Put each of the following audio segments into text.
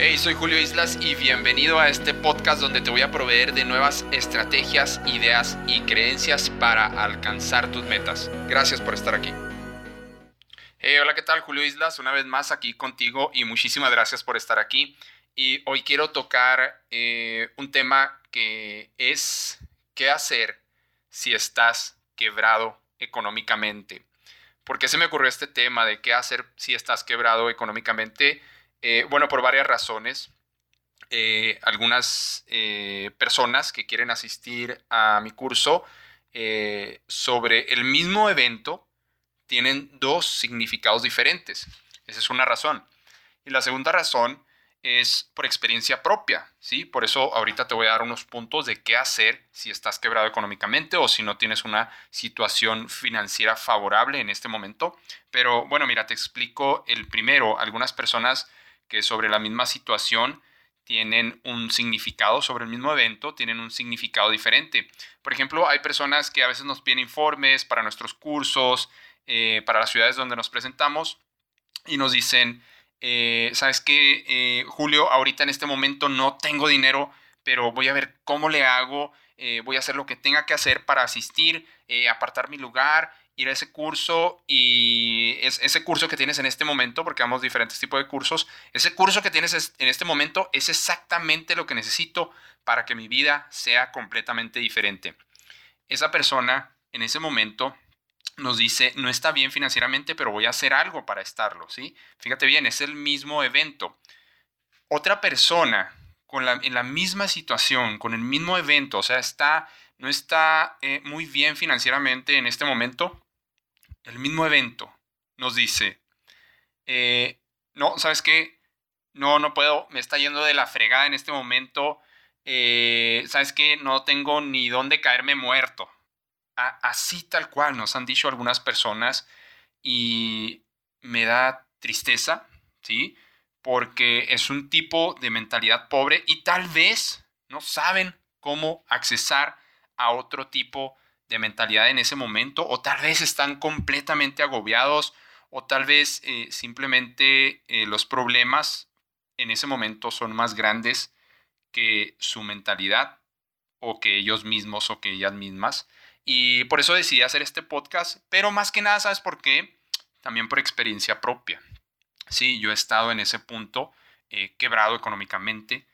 Hey, soy Julio Islas y bienvenido a este podcast donde te voy a proveer de nuevas estrategias, ideas y creencias para alcanzar tus metas. Gracias por estar aquí. Hey, hola, ¿qué tal? Julio Islas, una vez más aquí contigo y muchísimas gracias por estar aquí. Y hoy quiero tocar eh, un tema que es qué hacer si estás quebrado económicamente. ¿Por qué se me ocurrió este tema de qué hacer si estás quebrado económicamente? Eh, bueno, por varias razones. Eh, algunas eh, personas que quieren asistir a mi curso sobre el mismo evento tienen dos significados diferentes. Esa es una razón. Y la segunda razón es por experiencia propia, ¿sí? Por eso ahorita te voy a dar unos puntos de qué hacer si estás quebrado económicamente o si no tienes una situación financiera favorable en este momento. Pero bueno, mira, te explico el primero. Algunas personas que sobre la misma situación tienen un significado sobre el mismo evento, tienen un significado diferente. Por ejemplo, hay personas que a veces nos piden informes para nuestros cursos, eh, para las ciudades donde nos presentamos y nos dicen, eh, ¿sabes qué, eh, Julio? Ahorita en este momento no tengo dinero, pero voy a ver cómo le hago, voy a hacer lo que tenga que hacer para asistir, apartar mi lugar, ir a ese curso y ese curso que tienes en este momento, porque vamos diferentes tipos de cursos, ese curso que tienes en este momento es exactamente lo que necesito para que mi vida sea completamente diferente. Esa persona en ese momento nos dice, no está bien financieramente, pero voy a hacer algo para estarlo, ¿sí? Fíjate bien, es el mismo evento. Otra persona con la, en la misma situación, con el mismo evento, o sea, está, no está eh, muy bien financieramente en este momento, el mismo evento nos dice, eh, no, ¿sabes qué? No, no puedo, me está yendo de la fregada en este momento, eh, ¿sabes qué? No tengo ni dónde caerme muerto, así tal cual nos han dicho algunas personas y me da tristeza, ¿sí? Porque es un tipo de mentalidad pobre y tal vez no saben cómo accesar a otro tipo de mentalidad en ese momento o tal vez están completamente agobiados o tal vez eh, simplemente eh, los problemas en ese momento son más grandes que su mentalidad o que ellos mismos o que ellas mismas. Y por eso decidí hacer este podcast, pero más que nada, ¿sabes por qué? También por experiencia propia. Sí, yo he estado en ese punto, eh, quebrado económicamente.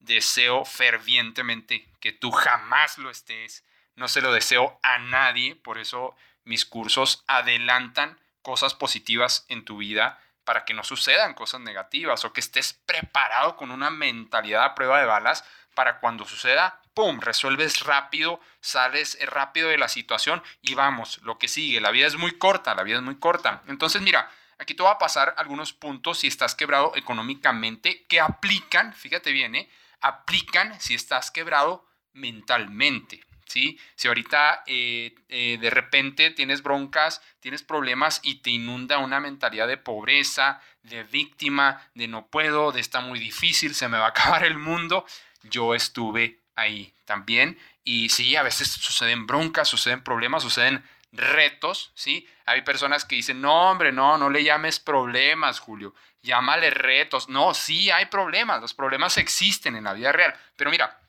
Deseo fervientemente que tú jamás lo estés. No se lo deseo a nadie, por eso mis cursos adelantan cosas positivas en tu vida para que no sucedan cosas negativas o que estés preparado con una mentalidad a prueba de balas para cuando suceda, ¡pum!, resuelves rápido, sales rápido de la situación y vamos, lo que sigue. La vida es muy corta, la vida es muy corta. Entonces, mira, aquí te voy a pasar algunos puntos si estás quebrado económicamente que aplican, fíjate bien, ¿eh? aplican si estás quebrado mentalmente. ¿Sí? Si ahorita eh, eh, de repente tienes broncas, tienes problemas y te inunda una mentalidad de pobreza, de víctima, de no puedo, de está muy difícil, se me va a acabar el mundo, yo estuve ahí también. Y sí, a veces suceden broncas, suceden problemas, suceden retos, ¿sí? Hay personas que dicen, no, hombre, no, no le llames problemas, Julio, llámale retos. No, sí hay problemas, los problemas existen en la vida real. Pero mira,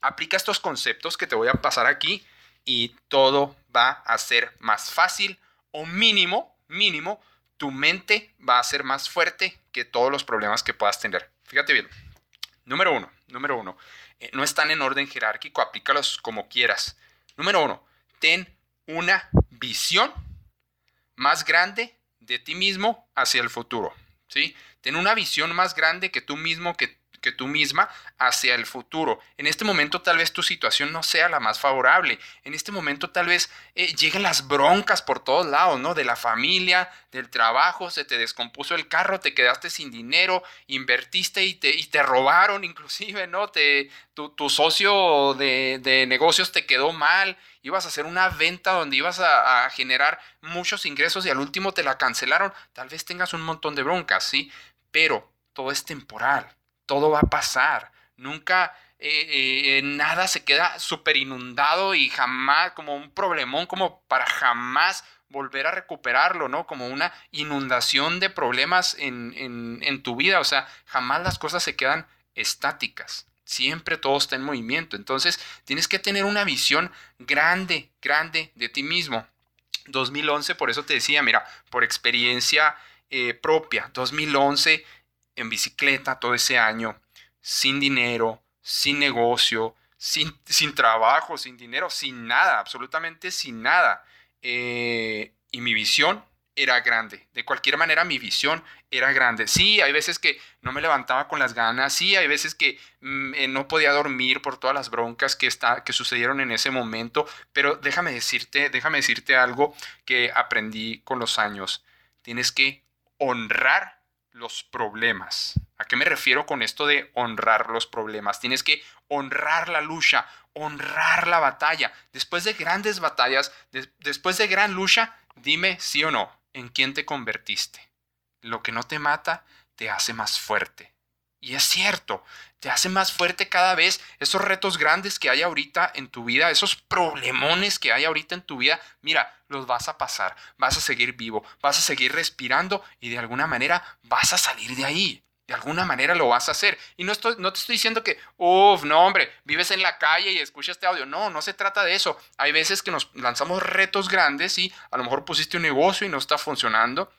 aplica estos conceptos que te voy a pasar aquí y todo va a ser más fácil o mínimo, mínimo, tu mente va a ser más fuerte que todos los problemas que puedas tener. Fíjate bien. Número uno, número uno, eh, no están en orden jerárquico, aplícalos como quieras. Número uno, ten una visión más grande de ti mismo hacia el futuro. ¿sí? Ten una visión más grande que tú mismo, que que tú misma hacia el futuro. En este momento tal vez tu situación no sea la más favorable. En este momento tal vez eh, lleguen las broncas por todos lados, ¿no? De la familia, del trabajo, se te descompuso el carro, te quedaste sin dinero, invertiste y te, y te robaron inclusive, ¿no? Te, tu, socio de, negocios te quedó mal, ibas a hacer una venta donde ibas a generar muchos ingresos y al último te la cancelaron. Tal vez tengas un montón de broncas, ¿sí? Pero todo es temporal todo va a pasar. Nunca eh, eh, nada se queda súper inundado y jamás como un problemón como para jamás volver a recuperarlo, ¿no? Como una inundación de problemas en, en tu vida. O sea, jamás las cosas se quedan estáticas. Siempre todo está en movimiento. Entonces, tienes que tener una visión grande, grande de ti mismo. 2011, por eso te decía, mira, por experiencia eh, propia, 2011 en bicicleta todo ese año, sin dinero, sin negocio, sin, sin trabajo, sin dinero, sin nada, absolutamente sin nada. Eh, y mi visión era grande. De cualquier manera, mi visión era grande. Sí, hay veces que no me levantaba con las ganas. Sí, hay veces que mm, eh, no podía dormir por todas las broncas que, está, que sucedieron en ese momento. Pero déjame decirte, déjame decirte algo que aprendí con los años. Tienes que honrar los problemas. ¿A qué me refiero con esto de honrar los problemas? Tienes que honrar la lucha, honrar la batalla. Después de grandes batallas, después de gran lucha, dime sí o no, ¿en quién te convertiste? Lo que no te mata te hace más fuerte. Y es cierto, te hace más fuerte cada vez esos retos grandes que hay ahorita en tu vida, esos problemones que hay ahorita en tu vida. Mira, los vas a pasar, vas a seguir vivo, vas a seguir respirando y de alguna manera vas a salir de ahí. De alguna manera lo vas a hacer. Y no, estoy, no te estoy diciendo que, uff, no, hombre, vives en la calle y escuchas este audio. No, no se trata de eso. Hay veces que nos lanzamos retos grandes y a lo mejor pusiste un negocio y no está funcionando.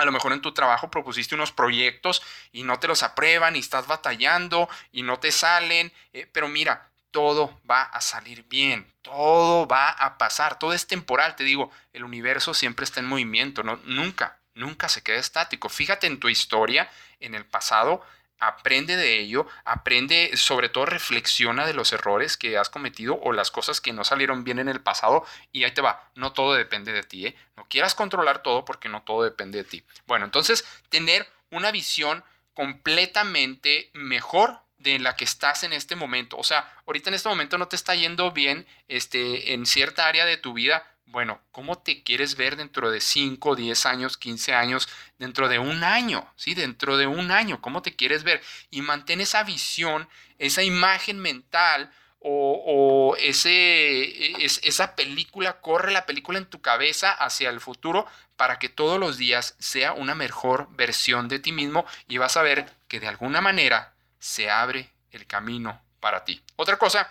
A lo mejor en tu trabajo propusiste unos proyectos y no te los aprueban y estás batallando y no te salen. Eh, pero mira, todo va a salir bien, todo va a pasar, todo es temporal. Te digo, el universo siempre está en movimiento, nunca, nunca se queda estático. Fíjate en tu historia en el pasado, aprende de ello, aprende, sobre todo reflexiona de los errores que has cometido o las cosas que no salieron bien en el pasado y ahí te va, no todo depende de ti, ¿eh? no quieras controlar todo porque no todo depende de ti. Bueno, entonces tener una visión completamente mejor de la que estás en este momento. O sea, ahorita en este momento no te está yendo bien este, en cierta área de tu vida, bueno, ¿cómo te quieres ver dentro de 5, 10 años, 15 años, dentro de un año? ¿Sí? Dentro de un año, ¿cómo te quieres ver? Y mantén esa visión, esa imagen mental o, ese, esa película, corre la película en tu cabeza hacia el futuro para que todos los días sea una mejor versión de ti mismo y vas a ver que de alguna manera se abre el camino para ti. Otra cosa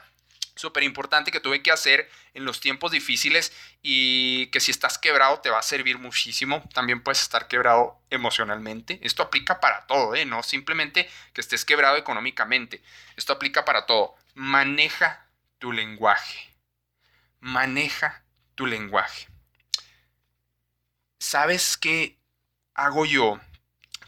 súper importante que tuve que hacer en los tiempos difíciles y que si estás quebrado te va a servir muchísimo. También puedes estar quebrado emocionalmente. Esto aplica para todo, ¿eh? no simplemente que estés quebrado económicamente. Esto aplica para todo. Maneja tu lenguaje. Maneja tu lenguaje. ¿Sabes qué hago yo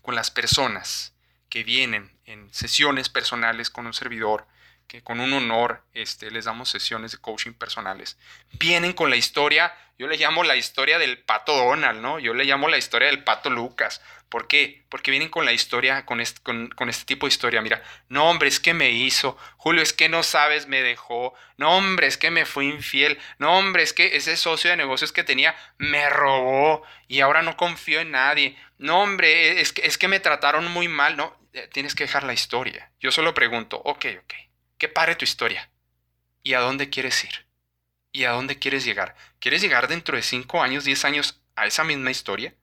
con las personas que vienen en sesiones personales con un servidor? Que con un honor este, les damos sesiones de coaching personales. Vienen con la historia, yo le llamo la historia del pato Donald, ¿no? Yo le llamo la historia del pato Lucas. ¿Por qué? Porque vienen con la historia, con este, tipo de historia. Mira, no, hombre, es que me hizo. Julio, es que no sabes, me dejó. No, hombre, es que me fui infiel. No, hombre, es que ese socio de negocios que tenía me robó y ahora no confío en nadie. No, hombre, es que, es que me trataron muy mal. No, eh, tienes que dejar la historia. Yo solo pregunto, ok, ok que pare tu historia. ¿Y a dónde quieres ir? ¿Y a dónde quieres llegar? ¿Quieres llegar dentro de 5 años, 10 años a esa misma historia?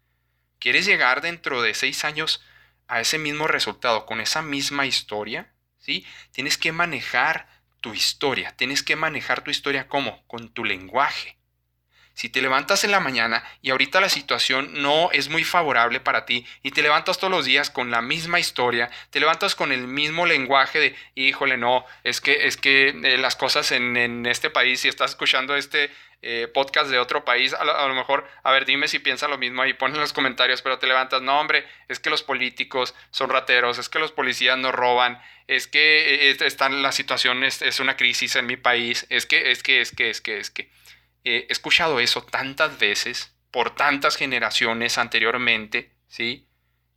¿Quieres llegar dentro de 6 años a ese mismo resultado con esa misma historia? ¿Sí? Tienes que manejar tu historia. Tienes que manejar tu historia ¿cómo? Con tu lenguaje. Si te levantas en la mañana y ahorita la situación no es muy favorable para ti y te levantas todos los días con la misma historia, te levantas con el mismo lenguaje de, híjole, no, es que, es que eh, las cosas en, este país, si estás escuchando este eh, podcast de otro país, a lo, mejor, a ver, dime si piensa lo mismo ahí, pon en los comentarios, pero te levantas, no, hombre, es que los políticos son rateros, es que los policías no roban, es que eh, están, la situación es, es una crisis en mi país, es que, es que, es que, es que, es que he escuchado eso tantas veces, por tantas generaciones anteriormente, ¿sí?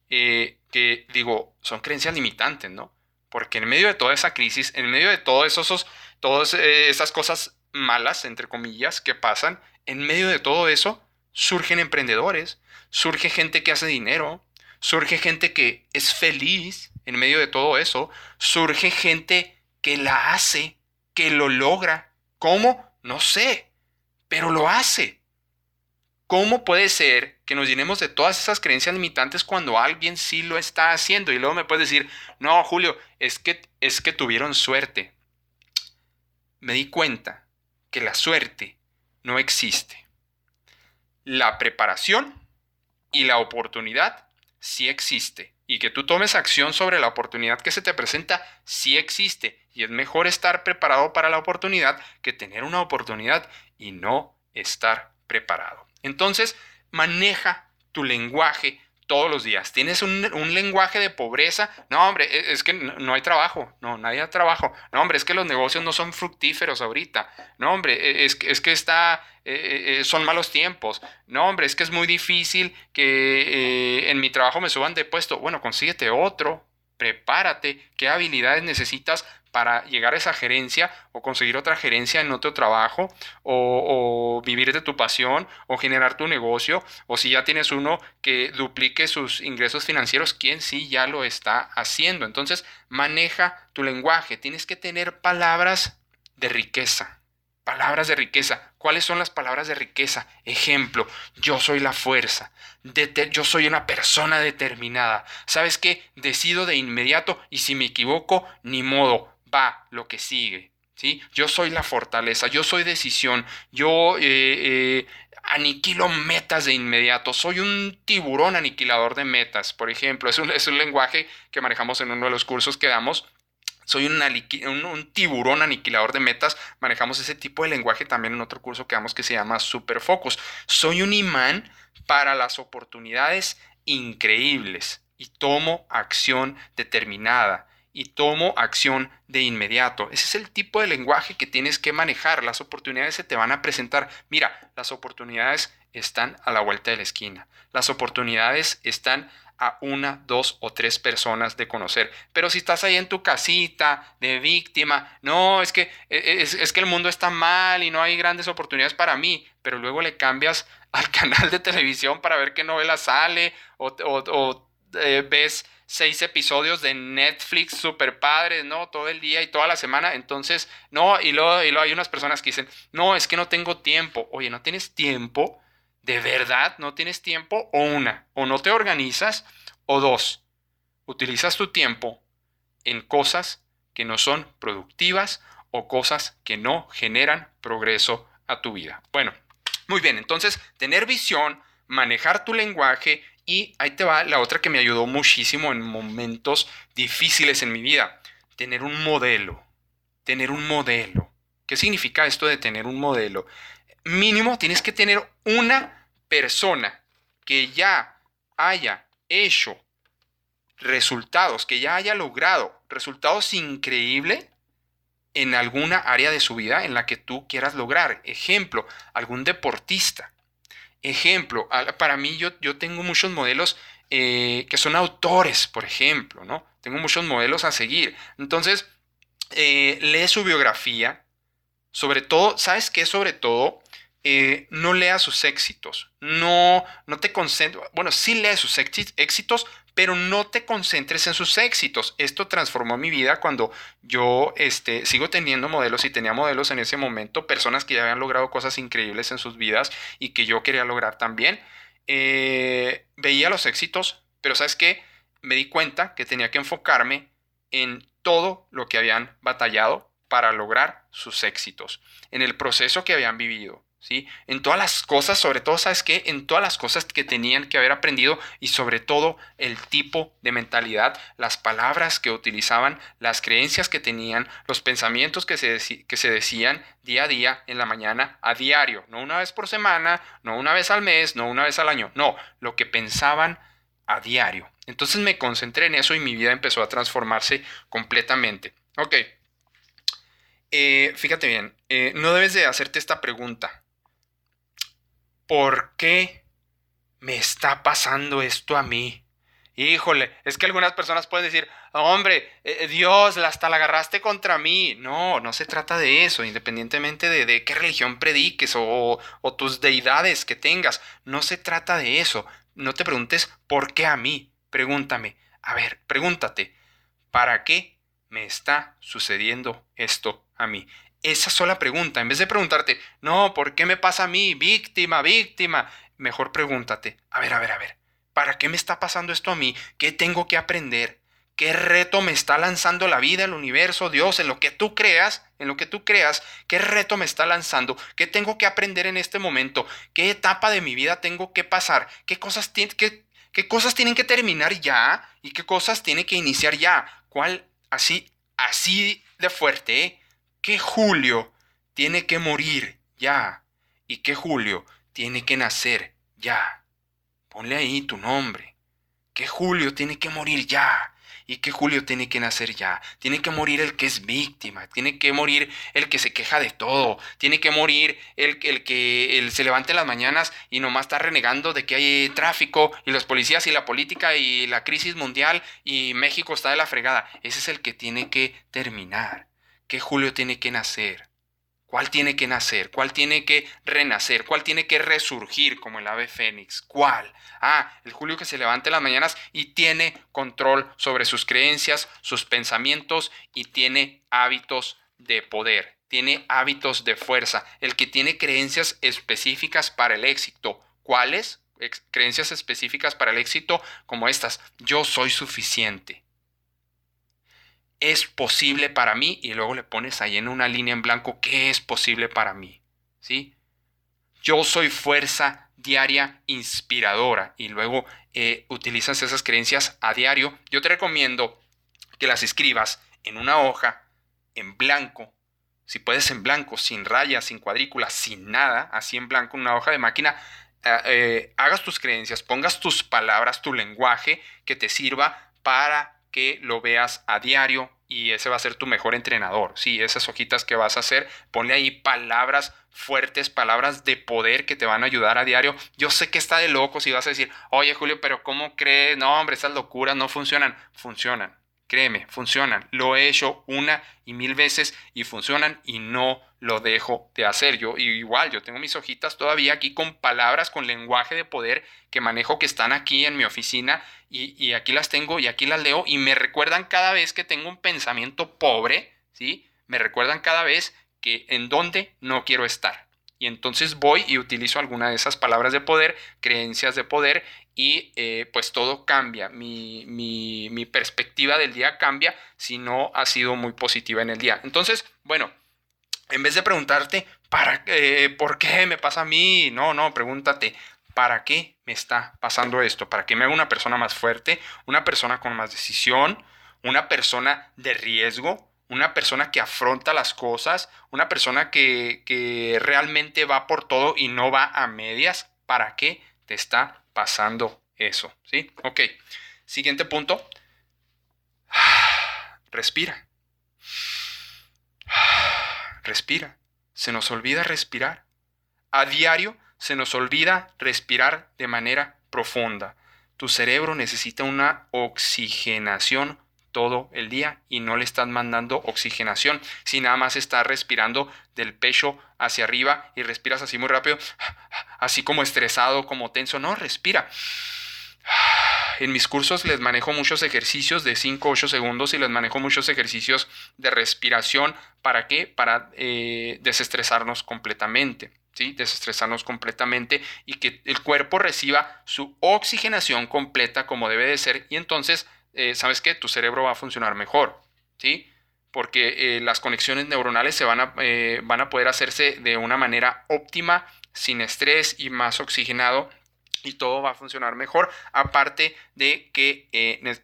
Eh, que digo, son creencias limitantes, ¿no? Porque en medio de toda esa crisis, en medio de todos esos, todas eh, esas cosas malas, entre comillas, que pasan, en medio de todo eso, surgen emprendedores, surge gente que hace dinero, surge gente que es feliz en medio de todo eso, surge gente que la hace, que lo logra. ¿Cómo? No sé, pero lo hace. ¿Cómo puede ser que nos llenemos de todas esas creencias limitantes cuando alguien sí lo está haciendo? Y luego me puedes decir, no, Julio, es que, es que tuvieron suerte. Me di cuenta que la suerte no existe. La preparación y la oportunidad sí existe. Y que tú tomes acción sobre la oportunidad que se te presenta sí existe. Y es mejor estar preparado para la oportunidad que tener una oportunidad y no estar preparado. Entonces, maneja tu lenguaje todos los días. ¿Tienes un, lenguaje de pobreza? No, hombre, e, es que no, hay trabajo. No, nadie hay trabajo. No, hombre, es que los negocios no son fructíferos ahorita. No, hombre, e, es, es que está, e, son malos tiempos. No, hombre, es que es muy difícil que en mi trabajo me suban de puesto. Bueno, consíguete otro. Prepárate. ¿Qué habilidades necesitas para llegar a esa gerencia o conseguir otra gerencia en otro trabajo o, vivir de tu pasión o generar tu negocio o si ya tienes uno que duplique sus ingresos financieros, quien sí ya lo está haciendo. Entonces maneja tu lenguaje, tienes que tener palabras de riqueza. Palabras de riqueza. ¿Cuáles son las palabras de riqueza? Ejemplo, yo soy la fuerza. yo soy una persona determinada. ¿Sabes qué? Decido de inmediato y si me equivoco, ni modo va lo que sigue. ¿sí? Yo soy la fortaleza, yo soy decisión, yo eh, eh, aniquilo metas de inmediato, soy un tiburón aniquilador de metas, por ejemplo, es un, es un lenguaje que manejamos en uno de los cursos que damos. Soy un, tiburón aniquilador de metas. Manejamos ese tipo de lenguaje también en otro curso que damos que se llama Super Focus. Soy un imán para las oportunidades increíbles y tomo acción determinada y tomo acción de inmediato. Ese es el tipo de lenguaje que tienes que manejar. Las oportunidades se te van a presentar. Mira, las oportunidades están a la vuelta de la esquina. Las oportunidades están a una, dos o tres personas de conocer. Pero si estás ahí en tu casita de víctima, no, es que, e, e, es, que el mundo está mal y no hay grandes oportunidades para mí, pero luego le cambias al canal de televisión para ver qué novela sale o, o, eh, ves seis episodios de Netflix super padres, ¿no? Todo el día y toda la semana. Entonces, no, y luego, y luego hay unas personas que dicen, no, es que no tengo tiempo. Oye, ¿no tienes tiempo? ¿De verdad no tienes tiempo? O una, o no te organizas, o dos, utilizas tu tiempo en cosas que no son productivas o cosas que no generan progreso a tu vida. Bueno, muy bien, entonces tener visión, manejar tu lenguaje y ahí te va la otra que me ayudó muchísimo en momentos difíciles en mi vida. Tener un modelo. Tener un modelo. ¿Qué significa esto de tener un modelo? Mínimo tienes que tener una persona que ya haya hecho resultados, que ya haya logrado resultados increíbles en alguna área de su vida en la que tú quieras lograr. Ejemplo, algún deportista ejemplo, para mí yo, yo tengo muchos modelos eh, que son autores, por ejemplo, ¿no? Tengo muchos modelos a seguir. Entonces, eh, lee su biografía, sobre todo, ¿sabes qué? Sobre todo, eh, no lea sus éxitos, no, no te concentres, bueno, sí lee sus éxitos, pero no te concentres en sus éxitos. Esto transformó mi vida cuando yo este, sigo teniendo modelos y tenía modelos en ese momento, personas que ya habían logrado cosas increíbles en sus vidas y que yo quería lograr también. Eh, veía los éxitos, pero ¿sabes qué? Me di cuenta que tenía que enfocarme en todo lo que habían batallado para lograr sus éxitos, en el proceso que habían vivido, En todas las cosas, sobre todo, ¿sabes qué? En todas las cosas que tenían que haber aprendido y sobre todo el tipo de mentalidad, las palabras que utilizaban, las creencias que tenían, los pensamientos que se, que se decían día a día, en la mañana, a diario, no una vez por semana, no una vez al mes, no una vez al año, no, lo que pensaban a diario. Entonces me concentré en eso y mi vida empezó a transformarse completamente. Ok. Eh, fíjate bien, eh, no debes de hacerte esta pregunta. ¿Por qué me está pasando esto a mí? Híjole, es que algunas personas pueden decir, hombre, eh, Dios, hasta la agarraste contra mí. No, no se trata de eso, independientemente de, qué religión prediques o tus deidades que tengas. No se trata de eso. No te preguntes, ¿por qué a mí? Pregúntame. A ver, pregúntate, ¿para qué me está sucediendo esto a mí? Esa sola pregunta, en vez de preguntarte, no, ¿por qué me pasa a mí? Víctima, víctima. mejor pregúntate, a ver, a ver, a ver, ¿para qué me está pasando esto a mí? ¿Qué tengo que aprender? ¿Qué reto me está lanzando la vida, el universo, Dios, en lo que tú creas, en lo que tú creas? ¿Qué reto me está lanzando? ¿Qué tengo que aprender en este momento? ¿Qué etapa de mi vida tengo que pasar? ¿Qué cosas, qué, qué cosas tienen que terminar ya? ¿Y qué cosas tienen que iniciar ya? ¿Cuál? Así, así de fuerte, ¿eh? ¿Qué Julio tiene que morir ya? ¿Y qué Julio tiene que nacer ya? Ponle ahí tu nombre. ¿Qué Julio tiene que morir ya? y que Julio tiene que nacer ya. Tiene que morir el que es víctima, tiene que morir el que se queja de todo, tiene que morir el, que se levante en las mañanas y nomás está renegando de que hay tráfico y los policías y la política y la crisis mundial y México está de la fregada. Ese es el que tiene que terminar. Que Julio tiene que nacer. ¿Cuál tiene que nacer? ¿Cuál tiene que renacer? ¿Cuál tiene que resurgir como el ave fénix? ¿Cuál? Ah, el Julio que se levanta en las mañanas y tiene control sobre sus creencias, sus pensamientos y tiene hábitos de poder, tiene hábitos de fuerza, el que tiene creencias específicas para el éxito. ¿Cuáles? creencias específicas para el éxito como estas. Yo soy suficiente es posible para mí y luego le pones ahí en una línea en blanco qué es posible para mí. ¿Sí? Yo soy fuerza diaria inspiradora y luego eh, utilizas esas creencias a diario. Yo te recomiendo que las escribas en una hoja, en blanco, si puedes en blanco, sin rayas, sin cuadrículas, sin nada, así en blanco, una hoja de máquina, eh, eh, hagas tus creencias, pongas tus palabras, tu lenguaje que te sirva para que lo veas a diario y ese va a ser tu mejor entrenador. Sí, esas hojitas que vas a hacer, ponle ahí palabras fuertes, palabras de poder que te van a ayudar a diario. Yo sé que está de locos y vas a decir, oye Julio, pero ¿cómo crees? No, hombre, esas locuras no funcionan. Funcionan. Créeme, funcionan. Lo he hecho una y mil veces y funcionan y no lo dejo de hacer. Yo igual, yo tengo mis hojitas todavía aquí con palabras, con lenguaje de poder que manejo que están aquí en mi oficina y, y aquí las tengo y aquí las leo y me recuerdan cada vez que tengo un pensamiento pobre, ¿sí? Me recuerdan cada vez que en dónde no quiero estar. Y entonces voy y utilizo alguna de esas palabras de poder, creencias de poder, y eh, pues todo cambia. Mi, mi, perspectiva del día cambia si no ha sido muy positiva en el día. Entonces, bueno, en vez de preguntarte, ¿para qué? ¿por qué me pasa a mí? No, no, pregúntate, ¿para qué me está pasando esto? ¿Para que me haga una persona más fuerte? ¿Una persona con más decisión? ¿Una persona de riesgo? Una persona que afronta las cosas, una persona que, realmente va por todo y no va a medias, ¿para qué te está pasando eso? ¿Sí? Ok. Siguiente punto. Respira. Respira. Se nos olvida respirar. A diario se nos olvida respirar de manera profunda. Tu cerebro necesita una oxigenación todo el día y no le están mandando oxigenación. Si nada más está respirando del pecho hacia arriba y respiras así muy rápido, así como estresado, como tenso, no, respira. En mis cursos les manejo muchos ejercicios de 5 8 segundos y les manejo muchos ejercicios de respiración. ¿Para qué? Para eh, desestresarnos completamente. ¿sí? Desestresarnos completamente y que el cuerpo reciba su oxigenación completa como debe de ser y entonces eh, ¿sabes qué? Tu cerebro va a funcionar mejor, ¿sí? Porque eh, las conexiones neuronales se van a, eh, van a poder hacerse de una manera óptima, sin estrés y más oxigenado y todo va a funcionar mejor. Aparte de que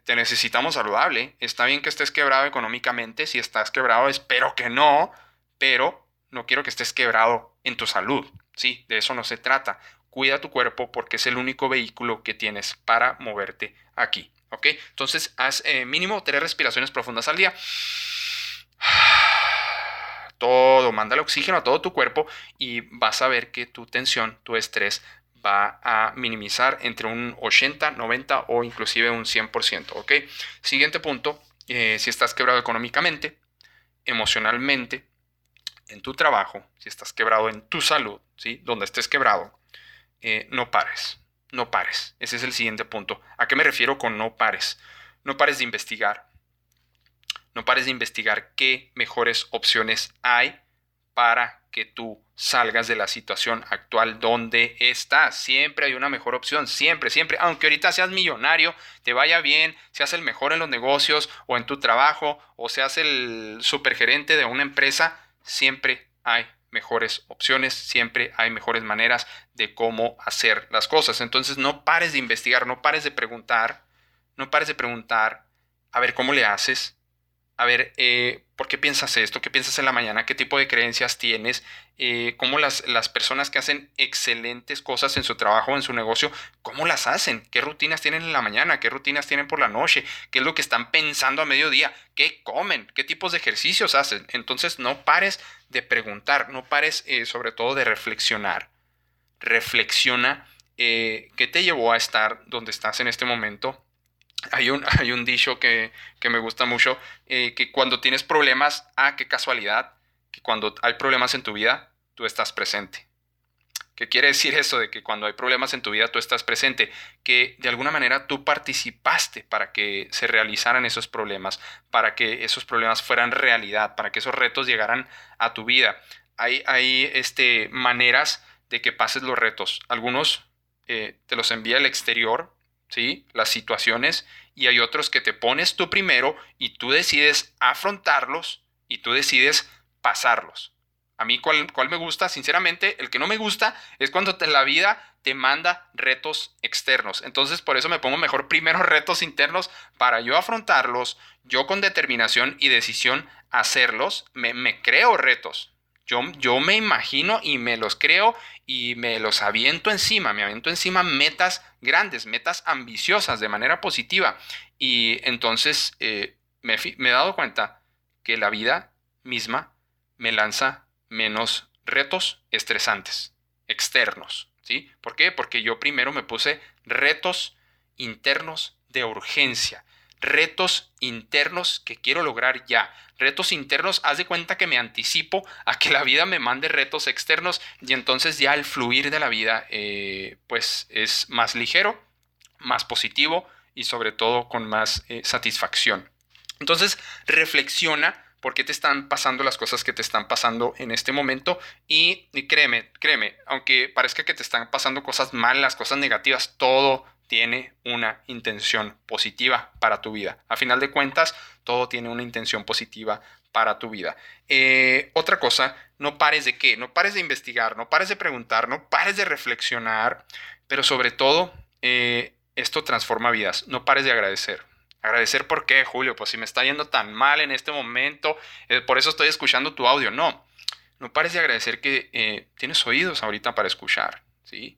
te necesitamos saludable. Está bien que estés quebrado económicamente. Si estás quebrado, espero que no. Pero no quiero que estés quebrado en tu salud. Sí, de eso no se trata. Cuida tu cuerpo porque es el único vehículo que tienes para moverte aquí. ¿Ok? Entonces, haz eh, mínimo tres respiraciones profundas al día. Todo, mándale oxígeno a todo tu cuerpo y vas a ver que tu tensión, tu estrés va a minimizar entre un 80, 90 o inclusive un 100%. ¿Ok? Siguiente punto, eh, si estás quebrado económicamente, emocionalmente, en tu trabajo, si estás quebrado en tu salud, ¿sí? Donde estés quebrado, eh, no pares no pares. Ese es el siguiente punto. ¿A qué me refiero con no pares? No pares de investigar. No pares de investigar qué mejores opciones hay para que tú salgas de la situación actual donde estás. Siempre hay una mejor opción, siempre, siempre. Aunque ahorita seas millonario, te vaya bien, seas el mejor en los negocios o en tu trabajo o seas el supergerente de una empresa, siempre hay mejores opciones, siempre hay mejores maneras de cómo hacer las cosas. Entonces no pares de investigar, no pares de preguntar, no pares de preguntar, a ver cómo le haces, a ver, eh, ¿por qué piensas esto? ¿Qué piensas en la mañana? ¿Qué tipo de creencias tienes? Eh, ¿Cómo las, las personas que hacen excelentes cosas en su trabajo en su negocio, cómo las hacen? ¿Qué rutinas tienen en la mañana? ¿Qué rutinas tienen por la noche? ¿Qué es lo que están pensando a mediodía? ¿Qué comen? ¿Qué tipos de ejercicios hacen? Entonces no pares de preguntar, no pares eh, sobre todo de reflexionar. Reflexiona qué te llevó a estar donde estás en este momento hay un, hay un dicho que, me gusta mucho, eh, que cuando tienes problemas, ah, qué casualidad, que cuando hay problemas en tu vida, tú estás presente. ¿Qué quiere decir eso de que cuando hay problemas en tu vida tú estás presente? Que de alguna manera tú participaste para que se realizaran esos problemas, para que esos problemas fueran realidad, para que esos retos llegaran a tu vida. Hay, hay este, maneras de que pases los retos. Algunos eh, te los envía el exterior, ¿sí? Las situaciones y hay otros que te pones tú primero y tú decides afrontarlos y tú decides pasarlos. A mí, ¿cuál, cuál me gusta? Sinceramente, el que no me gusta es cuando la vida te manda retos externos. Entonces, por eso me pongo mejor primero retos internos para yo afrontarlos, yo con determinación y decisión hacerlos, me, me creo retos. Yo, me imagino y me los creo y me los aviento encima, me aviento encima metas grandes, metas ambiciosas de manera positiva. Y entonces eh, me, he dado cuenta que la vida misma me lanza menos retos estresantes, externos. ¿sí? ¿Por qué? Porque yo primero me puse retos internos de urgencia retos internos que quiero lograr ya. Retos internos, haz de cuenta que me anticipo a que la vida me mande retos externos y entonces ya el fluir de la vida eh, pues es más ligero, más positivo y sobre todo con más eh, satisfacción. Entonces reflexiona por qué te están pasando las cosas que te están pasando en este momento y, y créeme, créeme, aunque parezca que te están pasando cosas malas, cosas negativas, todo tiene una intención positiva para tu vida. A final de cuentas, todo tiene una intención positiva para tu vida. Eh, otra cosa, no pares de qué, no pares de investigar, no pares de preguntar, no pares de reflexionar, pero sobre todo, eh, esto transforma vidas, no pares de agradecer. Agradecer por qué, Julio, pues si me está yendo tan mal en este momento, eh, por eso estoy escuchando tu audio. No, no pares de agradecer que tienes oídos ahorita para escuchar, ¿sí?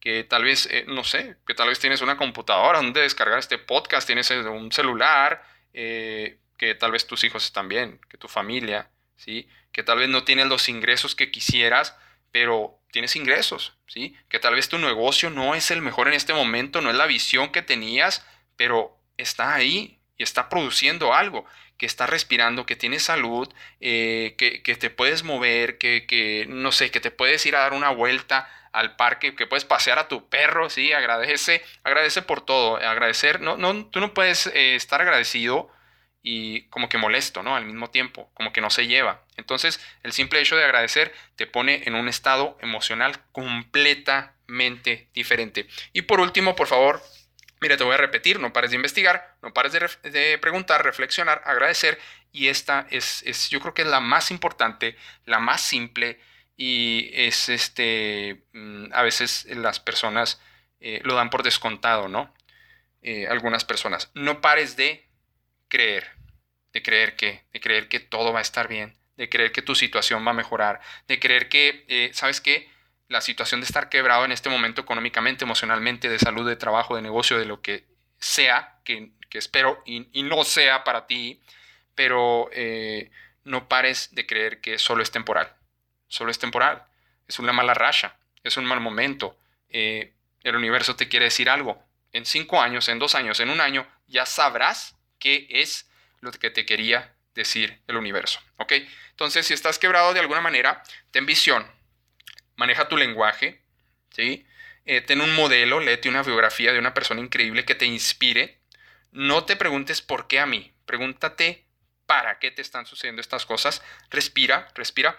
Que tal vez, eh, no sé, que tal vez tienes una computadora donde descargar este podcast, tienes eh, un celular, eh, que tal vez tus hijos están bien, que tu familia, ¿sí? Que tal vez no tienes los ingresos que quisieras, pero tienes ingresos, ¿sí? Que tal vez tu negocio no es el mejor en este momento, no es la visión que tenías, pero está ahí y está produciendo algo, que está respirando, que tienes salud, que, que, te puedes mover, que, que, no sé, que te puedes ir a dar una vuelta, al parque, que puedes pasear a tu perro, sí, agradece, agradece por todo, agradecer, no, no, tú no puedes eh, estar agradecido y como que molesto, ¿no? Al mismo tiempo, como que no se lleva. Entonces, el simple hecho de agradecer te pone en un estado emocional completamente diferente. Y por último, por favor, mire, te voy a repetir, no pares de investigar, no pares de, de preguntar, reflexionar, agradecer. Y esta es, es, yo creo que es la más importante, la más simple y es este, mm, a veces las personas eh, lo dan por descontado, ¿no? Eh, algunas personas. No pares de creer, de creer que, de creer que todo va a estar bien, de creer que tu situación va a mejorar, de creer que, eh, ¿sabes qué? La situación de estar quebrado en este momento económicamente, emocionalmente, de salud, de trabajo, de negocio, de lo que sea, que, espero y, y, no sea para ti, pero no pares de creer que solo es temporal solo es temporal, es una mala racha, es un mal momento. Eh, el universo te quiere decir algo. En cinco años, en dos años, en un año, ya sabrás qué es lo que te quería decir el universo. ¿Ok? Entonces, si estás quebrado de alguna manera, ten visión, maneja tu lenguaje, ¿sí? Eh, ten un modelo, léete una biografía de una persona increíble que te inspire. No te preguntes por qué a mí, pregúntate para qué te están sucediendo estas cosas, respira, respira,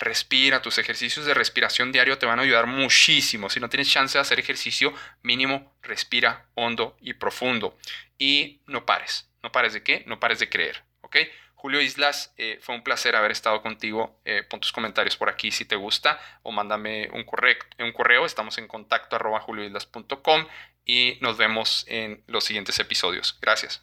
respira. Tus ejercicios de respiración diario te van a ayudar muchísimo. Si no tienes chance de hacer ejercicio, mínimo respira hondo y profundo. Y no pares. ¿No pares de qué? No pares de creer. ¿Ok? Julio Islas, eh, fue un placer haber estado contigo. Eh, pon tus comentarios por aquí si te gusta o mándame un correo. Un correo. Estamos en contacto arroba julioislas.com y nos vemos en los siguientes episodios. Gracias.